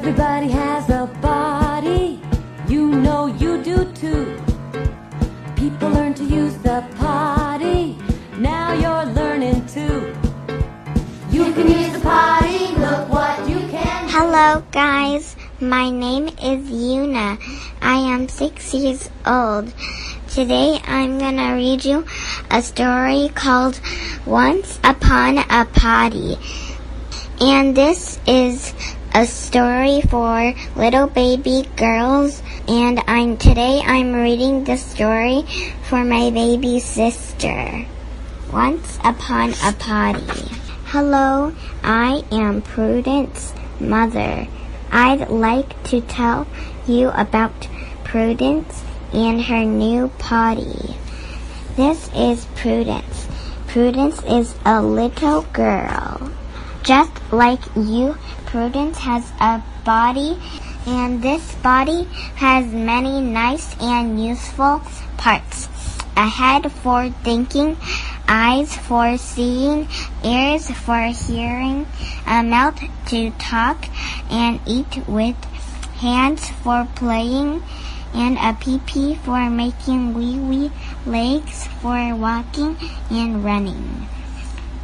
Everybody has a body, you know you do too. People learn to use the potty, now you're learning too. You can use the potty, look what you can. Hello, guys. My name is Yuna. I am six years old. Today I'm gonna read you a story called Once Upon a Potty. And this is a story for little baby girls. And I'm today I'm reading the story for my baby sister. Once upon a potty. Hello, I am Prudence mother. I'd like to tell you about Prudence and her new potty. This is Prudence. Prudence is a little girl. Just like you, Prudence has a body, and this body has many nice and useful parts. A head for thinking, eyes for seeing, ears for hearing, a mouth to talk and eat with, hands for playing, and a pee-pee for making wee-wee, legs for walking and running,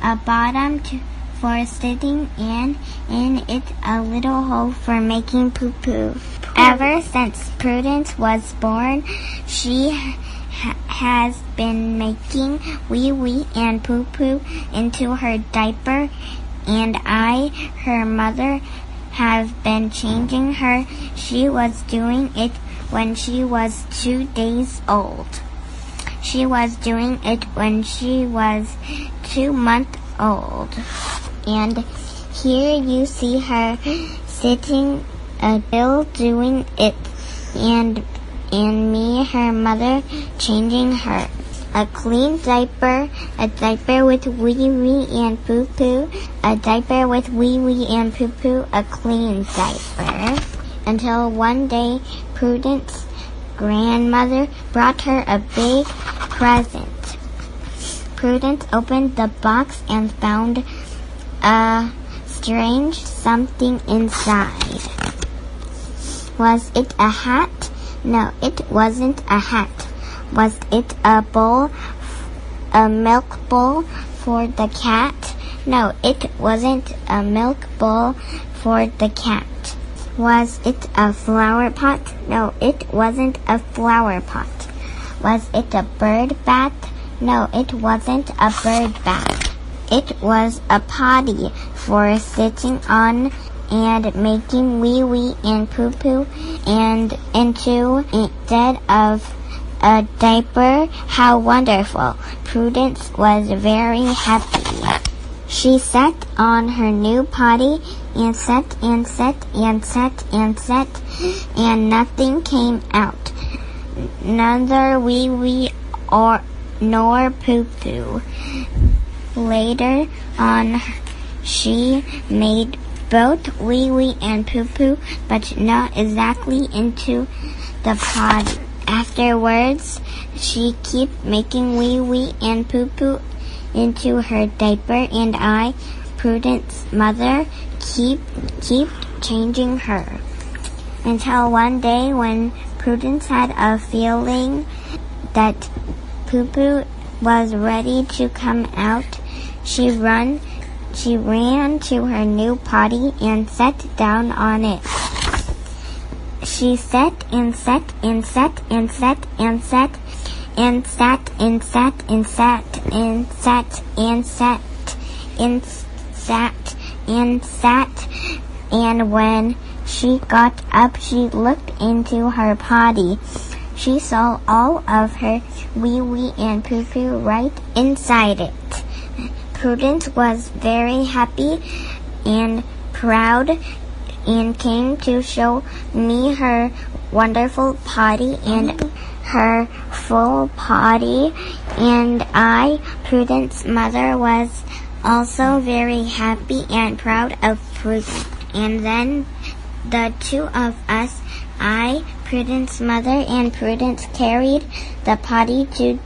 a bottom to, for sitting in, and in it a little hole for making poo-poo. Ever since Prudence was born, she ha- has been making wee wee and poo poo into her diaper, and I, her mother, have been changing her. She was doing it when she was two days old. She was doing it when she was two months old. And here you see her sitting a still doing it and and me, her mother, changing her. A clean diaper, a diaper with wee wee and poo poo, a diaper with wee wee and poo poo, a clean diaper. Until one day, Prudence grandmother brought her a big present. Prudence opened the box and found a strange something inside. Was it a hat? No, it wasn't a hat. Was it a bowl, a milk bowl for the cat? No, it wasn't a milk bowl for the cat. Was it a flower pot? No, it wasn't a flower pot. Was it a bird bath? No, it wasn't a bird bath. It was a potty for sitting on and making wee wee and poo poo and into instead of a diaper. How wonderful. Prudence was very happy. She sat on her new potty and sat and sat and sat and sat and nothing came out. Neither wee wee or nor poo poo. Later on, she made both wee wee and poo poo, but not exactly into the pod. Afterwards, she kept making wee wee and poo poo into her diaper, and I, Prudence' mother, keep keep changing her. Until one day, when Prudence had a feeling that poo poo was ready to come out, she run she ran to her new potty and sat down on it. She sat and sat and sat and sat and sat and sat and sat and sat and sat and sat and sat and sat and when she got up she looked into her potty. She saw all of her wee wee and poo poo right inside it. Prudence was very happy and proud and came to show me her wonderful potty and her full potty and I, Prudence' mother, was also very happy and proud of Prudence. And then the two of us, I, Prudence' mother, and Prudence carried the potty to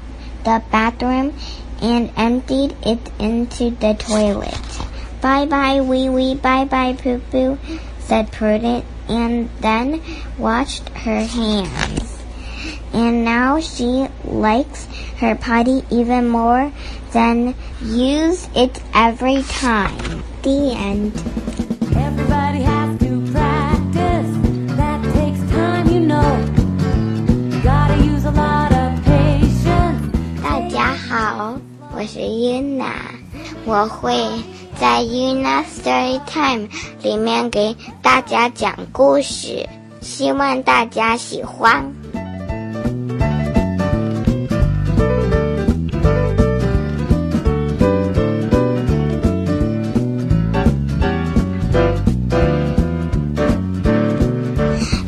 the bathroom and emptied it into the toilet. Bye bye, wee wee, bye bye, poo poo, said Prudence and then washed her hands. And now she likes her potty even more than use it every time. The end. 我会在 UNA Story Time 里面给大家讲故事，希望大家喜欢。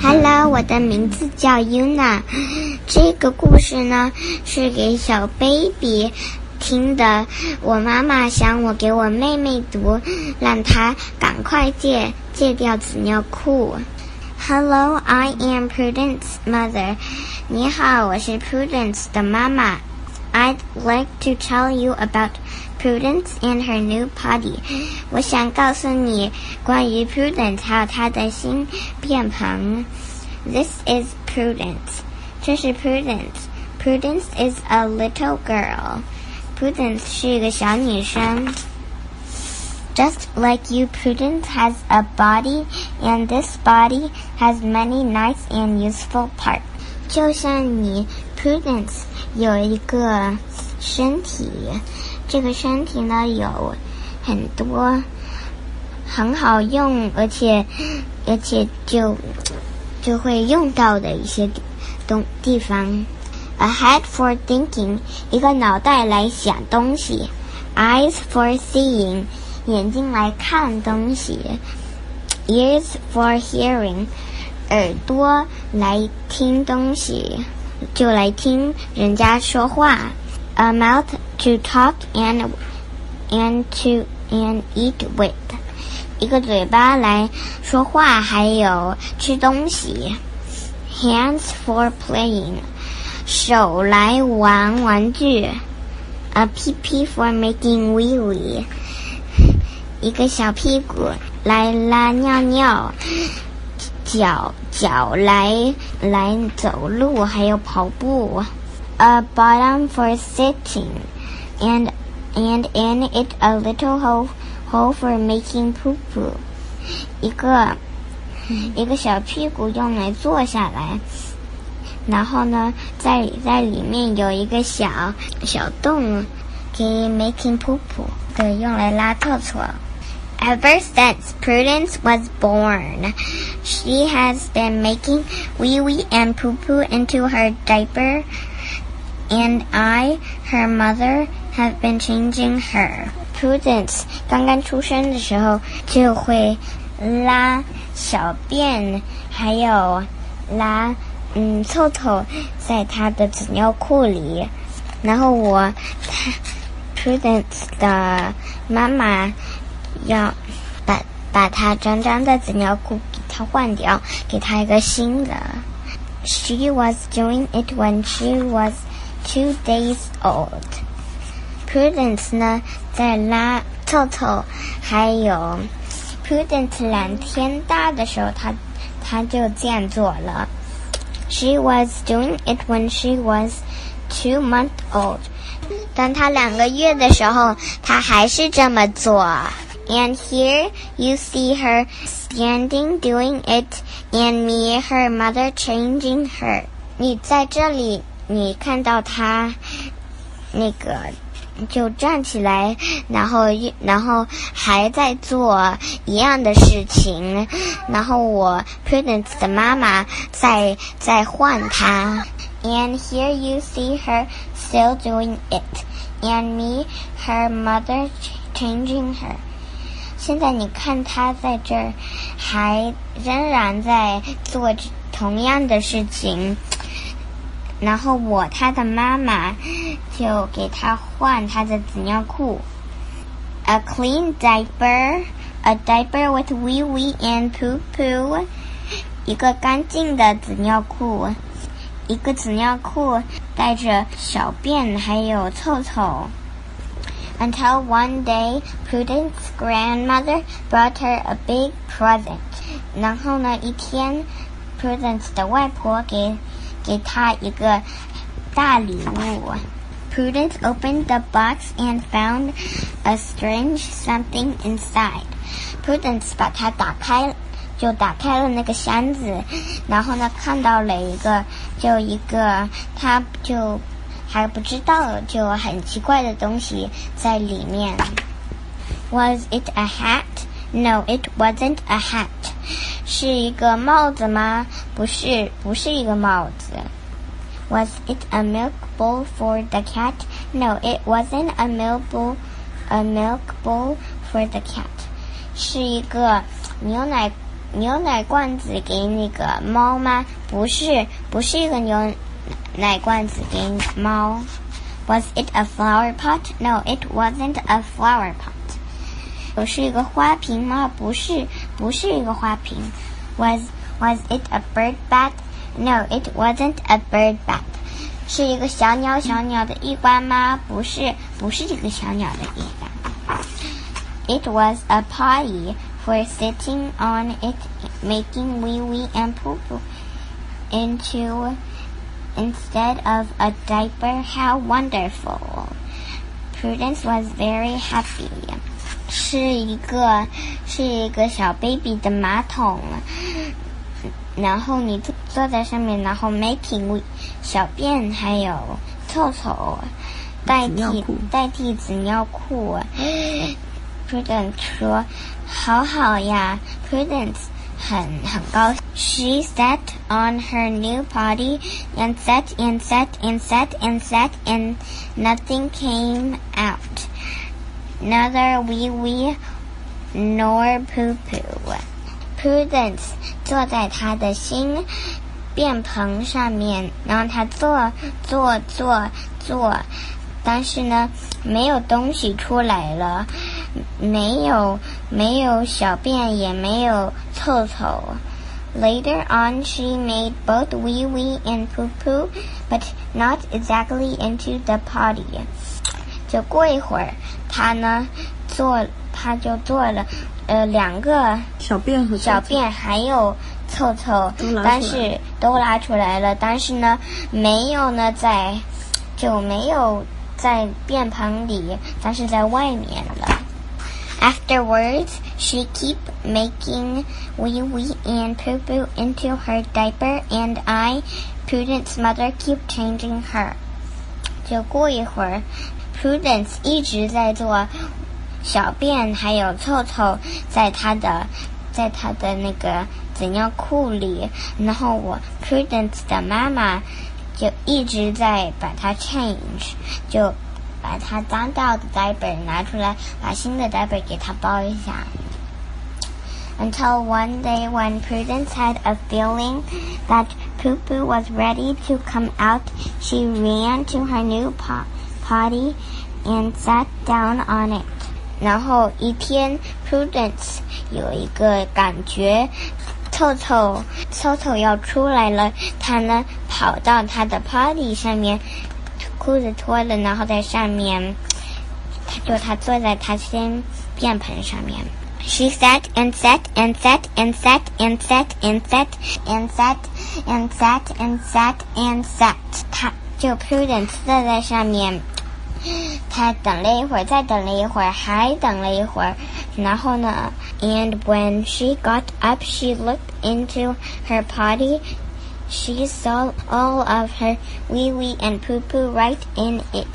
Hello，我的名字叫 UNA，。这个故事呢是给小 baby 听的。我妈妈想我给我妹妹读，让她赶快戒戒掉纸尿裤。Hello, I am Prudence' mother. 你好，我是 Prudence 的妈妈。I'd like to tell you about Prudence and her new potty. 我想告诉你关于 Prudence 还有她的新便盆。This is Prudence. 这是 Prudence. Prudence is a little girl. Prudence 是一个小女生。Just like you, Prudence has a body, and this body has many nice and useful parts. 就像你，Prudence 有一个身体，这个身体呢有很多很好用，而且而且就就会用到的一些地东地方。 A head for thinking，一个脑袋来想东西；eyes for seeing，眼睛来看东西；ears for hearing，耳朵来听东西，就来听人家说话。A mouth to talk and and to and eat with，一个嘴巴来说话，还有吃东西。Hands for playing， 手来玩玩具。A p p for making wee wee，一个小屁股来拉尿尿。脚脚来来走路，还有跑步。A bottom for sitting, and and in it a little hole hole for making poo poo，一个一个小屁股用来坐下来，然后呢，在在里面有一个小小洞，给 making poo poo，对，用来拉厕所。Ever since Prudence was born, she has been making wee wee and poo poo into her diaper, and I, her mother, have been changing her. Prudence 刚刚出生的时候就会拉小便，还有拉 嗯臭臭在他的纸尿裤里，然后我她 Prudence 的妈妈。要把把她脏脏的纸尿裤给她换掉，给她一个新的。She was doing it when she was two days old. Prudence 呢，在拉臭臭，还有 Prudence 两天大的时候，她她就这样做了。She was doing it when she was two months old. 当她两个月的时候，她还是这么做。And here you see her standing doing it, and me, her mother, changing her. 你在这里，你看到她那个 就站起来，然后然后还在做一样的事情，然后我 Prudence 的妈妈在在换她。And here you see her still doing it, and me, her mother, changing her. 现在你看她在这儿，还仍然在做同样的事情。然后我他的妈妈就给他换他的纸尿裤。A clean diaper, a diaper with wee wee and poo poo，一个干净的纸尿裤，一个纸尿裤带着小便还有臭臭。until one day Prudence's grandmother brought her a big present. 然后呢，一天，Prudence 的外婆给 给他一个大礼物。Prudence opened the box and found a strange something inside. Prudence 把它打开，就打开了那个箱子，然后呢，看到了一个，就一个，他就还不知道，就很奇怪的东西在里面。Was it a hat? No, it wasn't a hat. 是一个帽子吗？不是，不是一个帽子。Was it a milk bowl for the cat? No, it wasn't a milk bowl. A milk bowl for the cat. 是一个牛奶牛奶罐子给那个猫吗？不是，不是一个牛奶罐子给猫。Was it a flower pot? No, it wasn't a flower pot. 是一个花瓶吗？不是， 不是一个花瓶。Was was it a bird bath? No, it wasn't a bird bath. 是一个小鸟小鸟的衣冠吗？不是，不是这个小鸟的衣冠。It was a potty for sitting on it, making wee wee and poo poo into instead of a diaper. How wonderful! Prudence was very happy. 是一个是一个小 baby 的马桶，然后你坐坐在上面，然后 making 小便还有臭臭代替代替纸尿裤。Prudence 说：“好好呀。”Prudence 很很高。She sat on her new potty and sat and sat and sat and sat and nothing came out. Neither wee wee nor poo poo. Prudence 坐在他的新便盆上面，然后他坐坐坐坐，但是呢，没有东西出来了，没有没有小便，也没有臭臭。Later on, she made both wee wee and poo poo, but not exactly into the potty. 就过一会儿，他呢做，他就做了，呃，两个小便和小便还有臭臭，但是都拉出来了，但是呢，没有呢在，就没有在便盆里，但是在外面了。Afterwards, she keep making wee wee and poo poo into her diaper, and I, Prudence' mother, keep changing her. 就过一会儿。Prudence 一直在做小便，还有臭臭在他的在他的那个纸尿裤里，然后我 Prudence 的妈妈就一直在把它 change，就把它脏掉的 diaper 拿出来，把新的 diaper 给它包一下。Until one day when Prudence had a feeling that poo poo was ready to come out, she ran to her new pot potty and sat down on it. 然后一天，Prudence 有一个感觉，臭臭臭臭要出来了。他呢跑到他的 potty 上面，裤子脱了，然后在上面，他就他坐在他先便盆上面。She sat and sat and sat and sat and sat and sat and sat and sat and sat and sat。他就 Prudence 坐在上面。 他等了一会儿，再等了一会儿，还等了一会儿，然后呢？And when she got up, she looked into her potty. She saw all of her wee wee and poo poo right in it,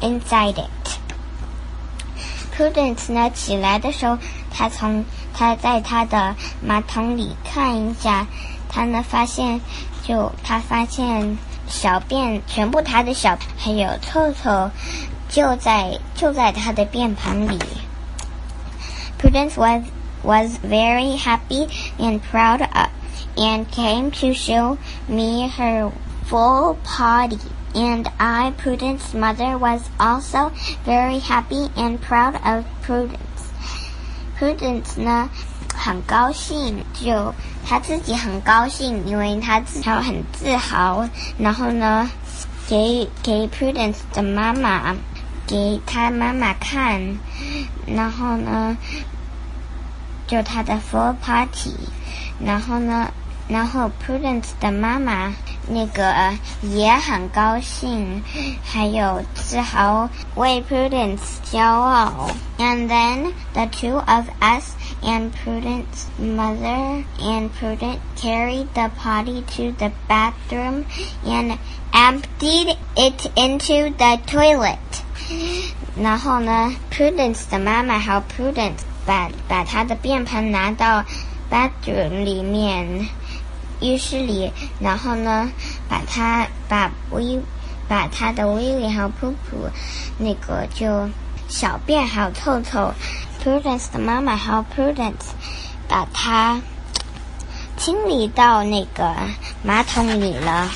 inside it. Prudence 呢起来的时候，她从她在她的马桶里看一下，她呢发现，就她发现。 小便全部，他的小还有臭臭，就在就在他的便盆里。Prudence was was very happy and proud of, and came to show me her full potty. And I, Prudence's mother, was also very happy and proud of Prudence. Prudence 呢？很高兴，就 他自己很高兴，因为他自他很自豪。然后呢，给给 Prudence 的妈妈，给他妈妈看。然后呢就他的 four party。然后呢，然后 Prudence 的妈妈那个也很高兴，还有自豪为 Prudence 骄傲。And then the two of us and Prudence mother and Prudence carried the potty to the bathroom and emptied it into the toilet. 然后呢，Prudence 的妈妈和 Prudence 把把她的便盆拿到 bathroom 里面。 浴室里，然后呢，把它把微把它的微微还有噗噗那个就小便还有臭臭，Prudence 的妈妈还有 Prudence 把它清理到那个马桶里了。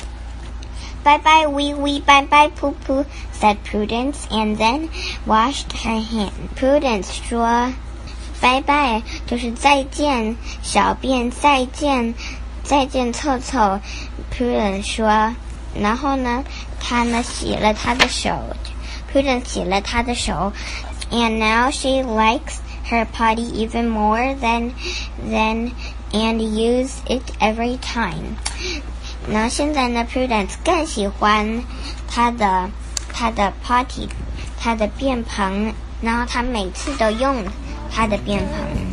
Bye bye wee wee, bye bye poo poo, said Prudence, and then washed her hand. Prudence 说拜拜就是再见，小便再见。再见，臭臭。Prudence 说，然后呢，他呢洗了他的手。Prudence 洗了他的手，and now she likes her potty even more than than and use it every time。然后现在呢，Prudence 更喜欢他的他的 potty，他的便盆，然后他每次都用他的便盆。